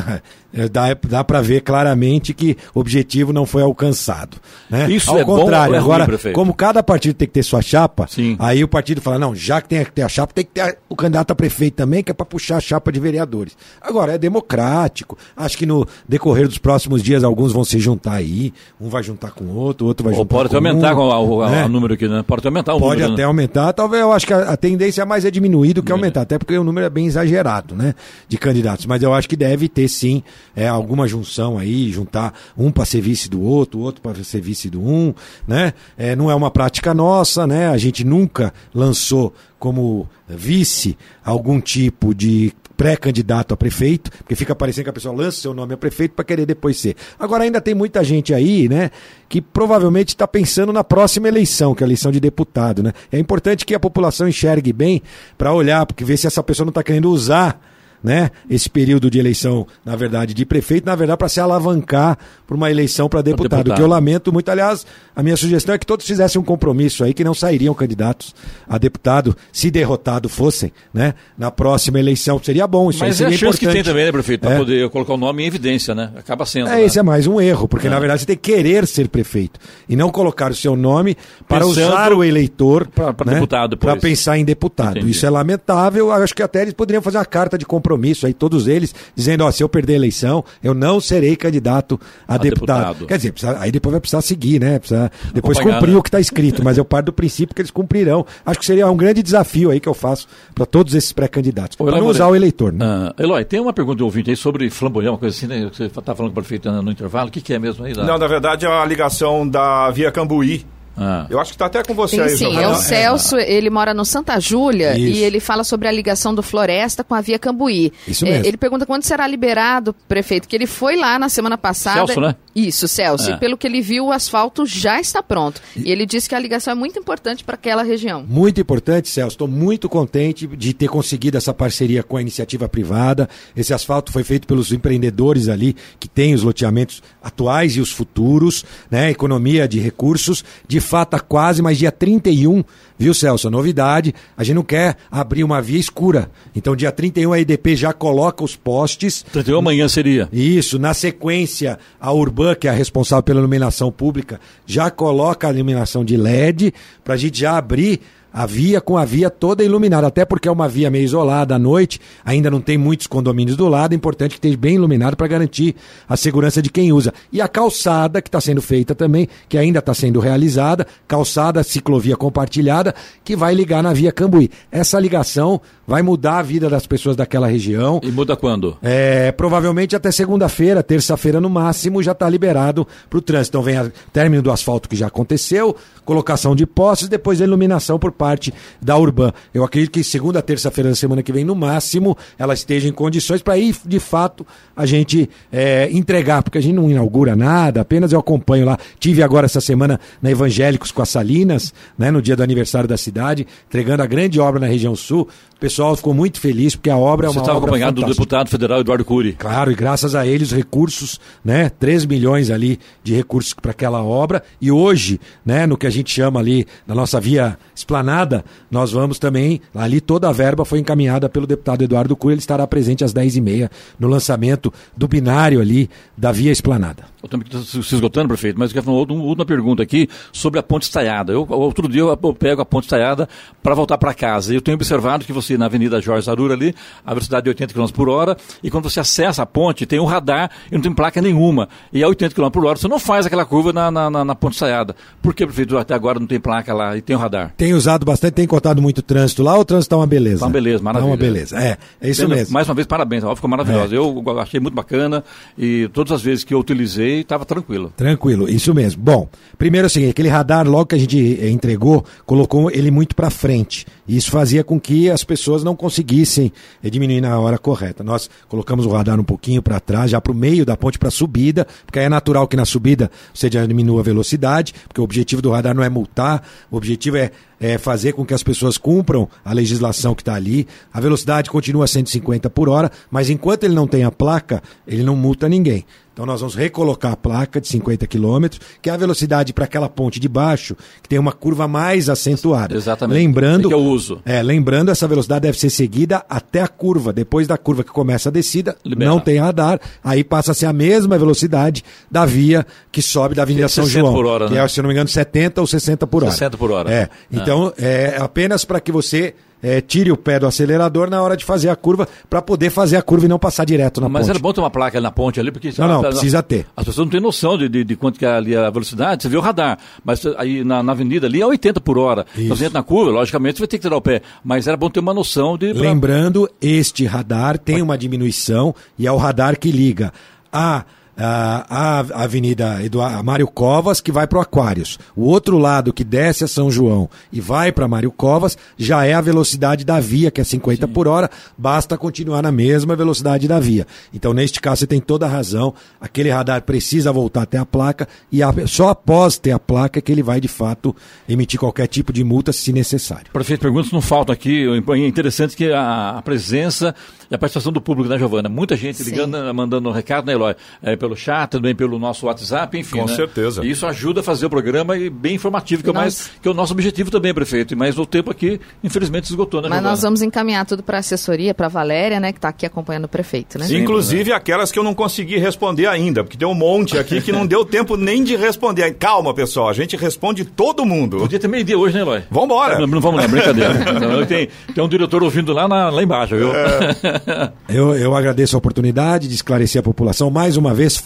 É, dá, dá para ver claramente que o objetivo não foi alcançado. Né? Isso Ao é contrário, bom agora, ruim, como cada partido tem que ter sua chapa, Sim. aí o partido fala: não, já que tem que ter a chapa, tem que ter o candidato a prefeito também, que é para puxar a chapa de vereadores. Agora, é democrático. Acho que no decorrer dos próximos dias alguns vão se juntar aí, um vai juntar com o outro, o outro vai Ou juntar pode com aumentar um, o, o, né? o número aqui, né? Pode aumentar o Pode número. até né? aumentar, talvez eu acho que a, a tendência mais é diminuir do que aumentar, até porque o número é bem exagerado, né, de candidatos. Mas eu acho que deve ter sim é, alguma junção aí, juntar um para ser vice do outro, outro para ser vice do um, né? É, não é uma prática nossa, né? A gente nunca lançou como vice algum tipo de pré-candidato a prefeito, porque fica parecendo que a pessoa lança seu nome a prefeito para querer depois ser. Agora ainda tem muita gente aí, né, que provavelmente está pensando na próxima eleição, que é a eleição de deputado, né? É importante que a população enxergue bem para olhar, porque ver se essa pessoa não está querendo usar né? Esse período de eleição, na verdade, de prefeito, na verdade, para se alavancar para uma eleição para deputado, deputado. que eu lamento muito. Aliás, a minha sugestão é que todos fizessem um compromisso aí, que não sairiam candidatos a deputado, se derrotado fossem, né? Na próxima eleição. Seria bom, isso aí Mas é a seria chance importante. que tem também, né, prefeito? Para É. poder colocar o nome em evidência, né? Acaba sendo. É, né? esse é mais um erro, porque É. na verdade você tem que querer ser prefeito e não colocar o seu nome para Pensando usar o eleitor pra né, deputado para pensar em deputado. Entendi. Isso é lamentável. Eu Acho que até eles poderiam fazer uma carta de compromisso aí, todos eles, dizendo: ó, se eu perder a eleição, eu não serei candidato a, A deputado. deputado. Quer dizer, precisa- aí depois vai precisar seguir, né? Precisa depois Acompanhar, cumprir né? o que está escrito, mas eu paro do princípio que eles cumprirão. Acho que seria um grande desafio aí que eu faço para todos esses pré-candidatos. Para Eloy não usar o eleitor, né? Ah, Eloy, tem uma pergunta de ouvinte aí sobre flamboyant, uma coisa assim, né? Você está falando com o prefeito no intervalo. O que, que é mesmo aí? Não, na verdade é a ligação da Via Cambuí. Ah. Eu acho que está até com você Sim, aí, sim, Giovana. é o Não, Celso, ele mora no Santa Júlia Isso. e ele fala sobre a ligação do Floresta com a Via Cambuí. Isso É, mesmo. ele pergunta quando será liberado, prefeito, que ele foi lá na semana passada. Celso, né? Isso, Celso. É. E pelo que ele viu, o asfalto já está pronto. E ele disse que a ligação é muito importante para aquela região. Muito importante, Celso. Estou muito contente de ter conseguido essa parceria com a iniciativa privada. Esse asfalto foi feito pelos empreendedores ali que têm os loteamentos atuais e os futuros, né? Economia de recursos. De fato, há quase, mas dia 31, viu, Celso? A novidade, a gente não quer abrir uma via escura. Então, dia 31, a EDP já coloca os postes 31 amanhã seria. isso, na sequência, a Urban, que é a responsável pela iluminação pública, já coloca a iluminação de LED para a gente já abrir a via com a via toda iluminada, até porque é uma via meio isolada à noite, ainda não tem muitos condomínios do lado, é importante que esteja bem iluminado para garantir a segurança de quem usa. E a calçada, que está sendo feita também, que ainda está sendo realizada, calçada ciclovia compartilhada, que vai ligar na via Cambuí. Essa ligação vai mudar a vida das pessoas daquela região. E muda quando? É, provavelmente até segunda-feira, terça-feira no máximo, já está liberado para o trânsito. Então vem o término do asfalto que já aconteceu, colocação de postes, depois a iluminação por parte da Urban. Eu acredito que segunda, terça-feira da semana que vem, no máximo, ela esteja em condições para ir, de fato, a gente é, entregar, porque a gente não inaugura nada, apenas eu acompanho lá. Tive agora essa semana na Evangélicos com as Salinas, né, no dia do aniversário da cidade, entregando a grande obra na região sul. O pessoal ficou muito feliz, porque a obra é Você uma estava obra acompanhado do fantástica. deputado federal Eduardo Cury. Claro, e graças a eles, recursos, né? 3 milhões ali de recursos para aquela obra. E hoje, né, no que a gente chama ali, na nossa via esplanada Esplanada, nós vamos também, ali toda a verba foi encaminhada pelo deputado Eduardo Cunha, ele estará presente às 10h30 no lançamento do binário ali da Via Esplanada. Eu também estou se esgotando, prefeito, mas eu quero fazer uma última pergunta aqui sobre a ponte estaiada. Eu, outro dia eu pego a ponte estaiada para voltar para casa. Eu tenho observado que você, na Avenida Jorge Zarura ali, a velocidade é 80 km por hora, e quando você acessa a ponte, tem um radar e não tem placa nenhuma. E a 80 km por hora, você não faz aquela curva na, na, na, na ponte estaiada. Por que, prefeito, até agora não tem placa lá e tem o radar? Tem usado bastante, tem contado muito trânsito lá, o trânsito está uma beleza. Está uma beleza, maravilha. Está uma beleza, é, é isso mesmo. Mais uma vez, parabéns, a obra ficou maravilhosa. É. Eu achei muito bacana e todas as vezes que eu utilizei, estava tranquilo. Tranquilo, isso mesmo. Bom, primeiro assim, aquele radar, logo que a gente eh, entregou, colocou ele muito para frente. E isso fazia com que as pessoas não conseguissem eh, diminuir na hora correta. Nós colocamos o radar um pouquinho para trás, já para o meio da ponte para subida, porque aí é natural que na subida você já diminua a velocidade, porque o objetivo do radar não é multar, o objetivo é é, fazer com que as pessoas cumpram a legislação que está ali. A velocidade continua 150 por hora, mas enquanto ele não tem a placa, ele não multa ninguém. Então nós vamos recolocar a placa de 50 km, que é a velocidade para aquela ponte de baixo, que tem uma curva mais acentuada. Exatamente. Lembrando, que eu uso. É, lembrando, essa velocidade deve ser seguida até a curva. Depois da curva que começa a descida, Libera. não tem radar, aí passa a ser a mesma velocidade da via que sobe da Avenida São João. Por hora, que né? é, se não me engano, 70 ou 60 por hora. 60 por hora. É. Então, ah. é apenas para que você é, tire o pé do acelerador na hora de fazer a curva, para poder fazer a curva e não passar direto na Mas ponte. Mas era bom ter uma placa na ponte ali, porque... Não, não, precisa ter. As pessoas não têm noção de, de, de quanto que é ali a velocidade, você vê o radar, mas aí na, na avenida ali é 80 por hora. Isso. Então você entra na curva, logicamente você vai ter que tirar o pé, mas era bom ter uma noção de... Lembrando, este radar tem uma diminuição e é o radar que liga a a, Avenida Eduardo, Mário Covas, que vai para o Aquários. O outro lado, que desce a São João e vai para Mário Covas, já é a velocidade da via, que é 50 Sim. por hora, basta continuar na mesma velocidade da via. Então, neste caso, você tem toda a razão, aquele radar precisa voltar até a placa e a, só após ter a placa que ele vai, de fato, emitir qualquer tipo de multa, se necessário. Prefeito, perguntas não faltam aqui, é interessante que a, a presença e a participação do público, né, Giovana? Muita gente ligando, Sim. mandando um recado, né, Eloy? É, pelo chat, também pelo nosso WhatsApp, enfim. Com né? certeza. E isso ajuda a fazer o programa e bem informativo, que, é, mais, que é o nosso objetivo também, prefeito. Mas o tempo aqui, infelizmente, esgotou, né, Mas Giovana? nós vamos encaminhar tudo para a assessoria, para a Valéria, né, que está aqui acompanhando o prefeito, né? Sim, Inclusive aquelas que eu não consegui responder ainda, porque tem um monte aqui que não deu tempo nem de responder. Calma, pessoal, a gente responde todo mundo. Podia ter meio-dia hoje, né, Eloy? Vambora. Não, não vamos lá, brincadeira. [LAUGHS] tem, tem um diretor ouvindo lá, na, lá embaixo, viu? É. [LAUGHS] eu, eu agradeço a oportunidade de esclarecer a população. Mais uma vez,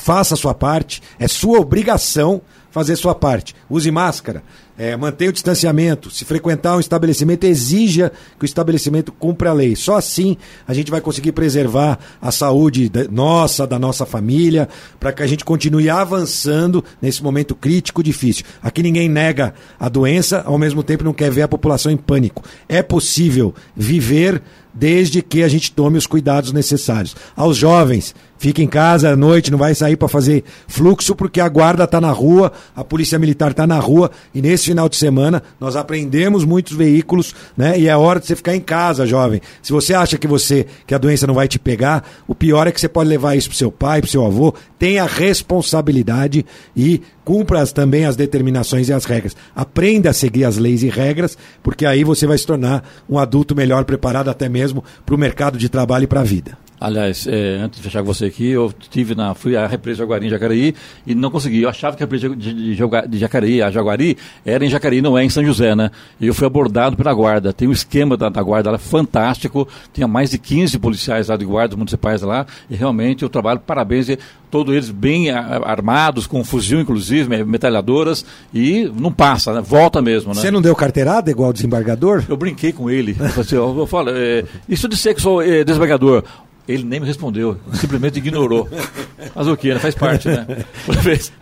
faça a sua parte, é sua obrigação fazer sua parte. Use máscara, é, mantenha o distanciamento. Se frequentar um estabelecimento, exija que o estabelecimento cumpra a lei. Só assim a gente vai conseguir preservar a saúde nossa, da nossa família, para que a gente continue avançando nesse momento crítico, difícil. Aqui ninguém nega a doença, ao mesmo tempo não quer ver a população em pânico. É possível viver desde que a gente tome os cuidados necessários. Aos jovens, fique em casa à noite, não vai sair para fazer fluxo porque a guarda está na rua, a polícia militar está na rua e nesse final de semana nós aprendemos muitos veículos, né? E é hora de você ficar em casa, jovem. Se você acha que você que a doença não vai te pegar, o pior é que você pode levar isso pro seu pai, pro seu avô, tenha responsabilidade e cumpra as, também as determinações e as regras. Aprenda a seguir as leis e regras, porque aí você vai se tornar um adulto melhor preparado até mesmo para o mercado de trabalho e para a vida. Aliás, é, antes de fechar com você aqui, eu tive na, fui à represa Jaguari em Jacareí e não consegui. Eu achava que a represa de, de, de Jacareí, a Jaguari, era em Jacareí, não é em São José, né? E eu fui abordado pela guarda. Tem um esquema da, da guarda lá fantástico. Tinha mais de 15 policiais lá de guardas municipais lá. E realmente eu trabalho, parabéns, e todos eles bem armados, com fuzil inclusive, metralhadoras, e não passa, né? Volta mesmo, né? Você não deu carteirada igual o desembargador? Eu brinquei com ele. Eu, assim, eu, eu falo, é, isso de ser que sou é, desembargador, ele nem me respondeu, simplesmente ignorou. Mas o que, né? Faz parte, né?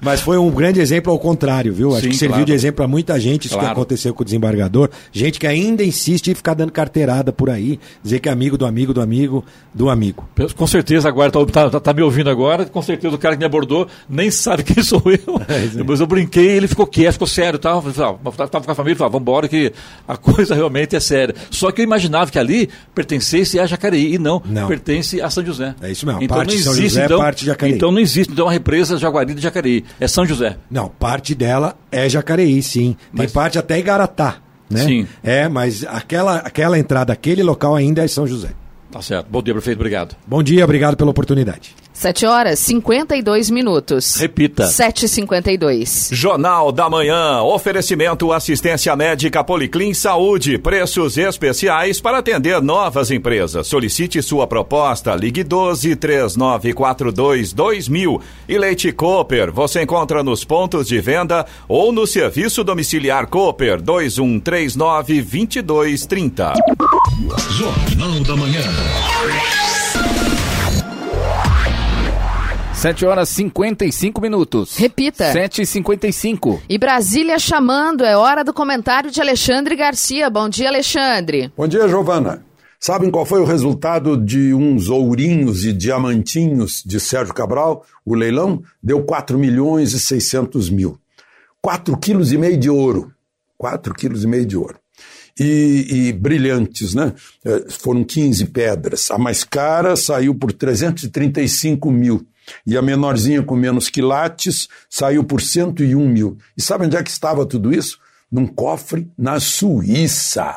Mas foi um grande exemplo ao contrário, viu? Acho Sim, que serviu claro. de exemplo para muita gente isso claro. que aconteceu com o desembargador. Gente que ainda insiste em ficar dando carteirada por aí, dizer que é amigo do amigo do amigo do amigo. Com certeza agora tá, tá, tá, tá me ouvindo agora, com certeza o cara que me abordou nem sabe [LAUGHS] quem sou eu. É, Mas eu brinquei ele ficou quieto, ficou sério tal. Tava com a família, falava, vambora que a [LAUGHS] coisa realmente é séria. Só que eu imaginava que ali pertencesse a Jacareí e não, não. pertence a São José. É isso mesmo. Então parte não existe, São José então, parte de Jacareí. Então não existe então a represa Jaguari de Jacareí. É São José. Não, parte dela é Jacareí, sim. Tem Mas... parte até Igaratá. né? Sim. É, mas aquela, aquela entrada, aquele local ainda é São José. Tá certo. Bom dia, prefeito. Obrigado. Bom dia, obrigado pela oportunidade. 7 horas 52 minutos. Repita. 7h52. Jornal da Manhã. Oferecimento assistência médica Policlin Saúde. Preços especiais para atender novas empresas. Solicite sua proposta. Ligue 12 3942 2000. E Leite Cooper. Você encontra nos pontos de venda ou no serviço domiciliar Cooper 2139 2230. Jornal da Manhã. 7 horas 55 minutos. Repita. 7 e 55 E Brasília chamando, é hora do comentário de Alexandre Garcia. Bom dia, Alexandre. Bom dia, Giovana. Sabem qual foi o resultado de uns ourinhos e diamantinhos de Sérgio Cabral? O leilão deu 4 milhões e 600 mil. 4 quilos e meio de ouro. 4 quilos e meio de ouro. E, e brilhantes, né? Eh, Foram 15 pedras. A mais cara saiu por 335 mil. E a menorzinha com menos quilates saiu por 101 mil. E sabe onde é que estava tudo isso? Num cofre na Suíça.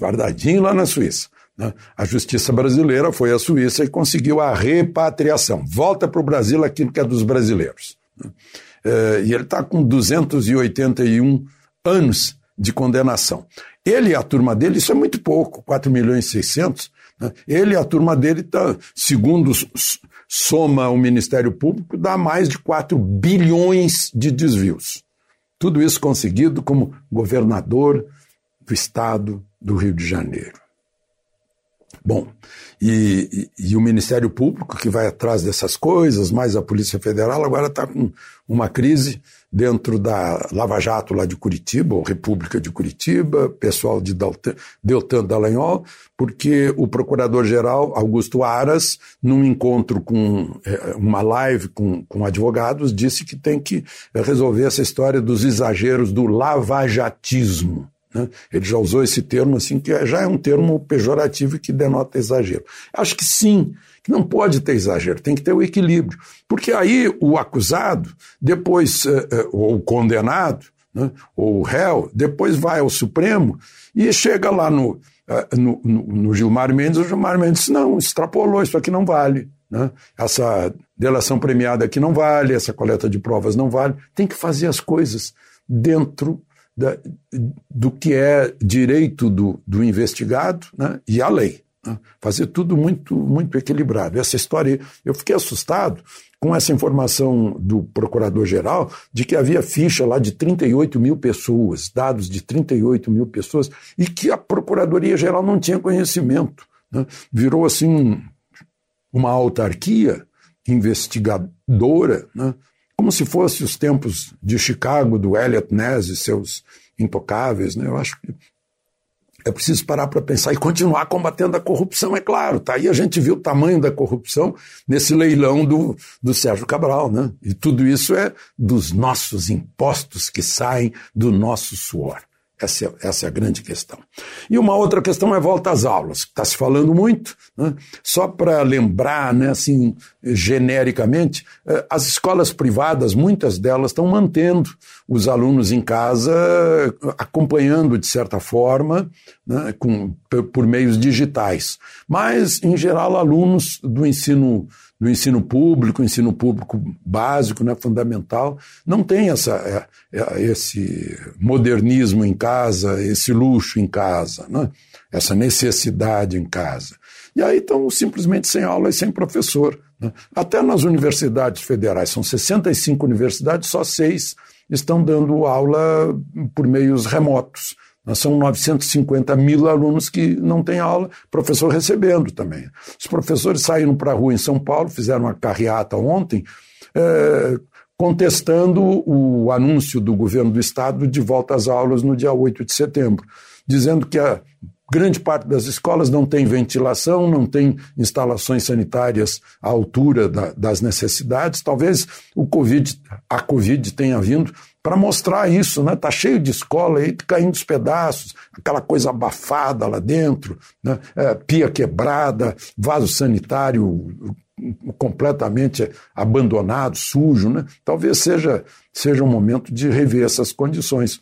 Guardadinho lá na Suíça. né? A justiça brasileira foi à Suíça e conseguiu a repatriação. Volta para o Brasil aquilo que é dos brasileiros. né? Eh, E ele está com 281 anos de condenação. Ele e a turma dele, isso é muito pouco, 4 milhões e 600. né? Ele e a turma dele, tá, segundo s- s- soma o Ministério Público, dá mais de 4 bilhões de desvios. Tudo isso conseguido como governador do estado do Rio de Janeiro. Bom, e, e- e o Ministério Público, que vai atrás dessas coisas, mais a Polícia Federal, agora está com uma crise dentro da Lava Jato lá de Curitiba, ou República de Curitiba, pessoal de Deltan Dallagnol, porque o Procurador-Geral Augusto Aras, num encontro com eh, uma live com, com advogados, disse que tem que resolver essa história dos exageros do lavajatismo. né? Ele já usou esse termo assim, que já é um termo pejorativo que denota exagero. Acho que sim, não pode ter exagero, tem que ter o equilíbrio. Porque aí o acusado, depois, eh, eh, ou o condenado, né, ou o réu, depois vai ao Supremo e chega lá no, eh, no, no- no Gilmar Mendes, o Gilmar Mendes não, extrapolou, isso aqui não vale. né? Essa delação premiada aqui não vale, essa coleta de provas não vale. Tem que fazer as coisas dentro da- do que é direito do, do investigado né, e a lei. Fazer tudo muito, muito equilibrado. Essa história, eu fiquei assustado com essa informação do procurador-geral de que havia ficha lá de 38 mil pessoas, dados de 38 mil pessoas, e que a Procuradoria-Geral não tinha conhecimento. né? Virou assim um- uma autarquia investigadora, né? como se fosse os tempos de Chicago, do Elliot Ness e seus intocáveis. Né? Eu acho que é preciso parar para pensar e continuar combatendo a corrupção, é claro. Tá aí a gente viu o tamanho da corrupção nesse leilão do, do Sérgio Cabral. Né? E tudo isso é dos nossos impostos que saem do nosso suor. Essa é, essa é a grande questão. E uma outra questão é volta às aulas, que está se falando muito, né? só para lembrar, né, assim, genericamente, eh, as escolas privadas, muitas delas estão mantendo os alunos em casa, eh, acompanhando de certa forma, né, com, por- meios digitais. Mas, em geral, alunos do ensino do ensino público, ensino público básico, né, fundamental, não tem essa, é, é, esse modernismo em casa, esse luxo em casa, né, essa necessidade em casa. E aí estão simplesmente sem aula e sem professor. Né. Até nas universidades federais, são 65 universidades, só seis estão dando aula por meios remotos. Nós são 950 mil alunos que não têm aula, professor recebendo também. Os professores saíram para a rua em São Paulo, fizeram uma carreata ontem, eh, contestando o anúncio do governo do estado de volta às aulas no dia 8 de setembro, dizendo que a grande parte das escolas não tem ventilação, não tem instalações sanitárias à altura da- das necessidades. Talvez o COVID, a Covid tenha vindo para mostrar isso, né? Tá cheio de escola aí caindo os pedaços, aquela coisa abafada lá dentro, né? É, pia quebrada, vaso sanitário completamente abandonado, sujo, né? Talvez seja seja um momento de rever essas condições.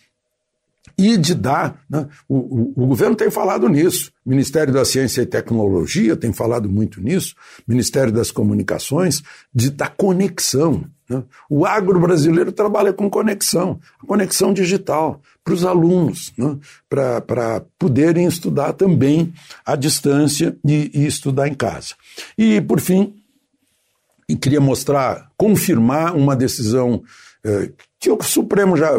E de dar. Né? O, o, o, governo tem falado nisso, o Ministério da Ciência e Tecnologia tem falado muito nisso, o Ministério das Comunicações, de, da conexão. Né? O agro brasileiro trabalha com conexão, conexão digital para os alunos, né? para poderem estudar também à distância e, e estudar em casa. E, por fim, queria mostrar, confirmar uma decisão eh, que o Supremo já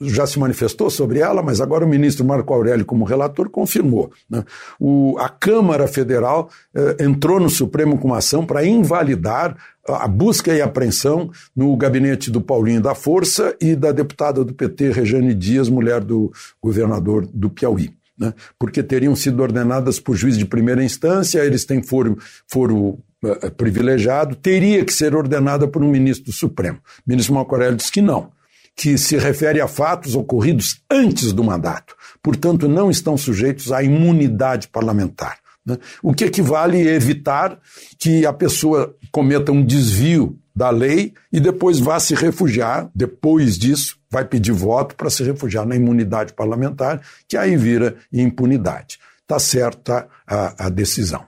já se manifestou sobre ela, mas agora o ministro Marco Aurélio, como relator, confirmou. Né? O, a Câmara Federal eh, entrou no Supremo com uma ação para invalidar a busca e apreensão no gabinete do Paulinho da Força e da deputada do PT, Rejane Dias, mulher do governador do Piauí. Né? Porque teriam sido ordenadas por juiz de primeira instância, eles têm foro, foro uh, privilegiado, teria que ser ordenada por um ministro do Supremo. O ministro Marco Aurélio disse que não que se refere a fatos ocorridos antes do mandato, portanto, não estão sujeitos à imunidade parlamentar. Né? O que equivale a evitar que a pessoa cometa um desvio da lei e depois vá se refugiar, depois disso, vai pedir voto para se refugiar na imunidade parlamentar, que aí vira impunidade. Está certa a, a decisão.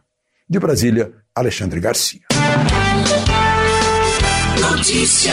De Brasília, Alexandre Garcia. Notícia.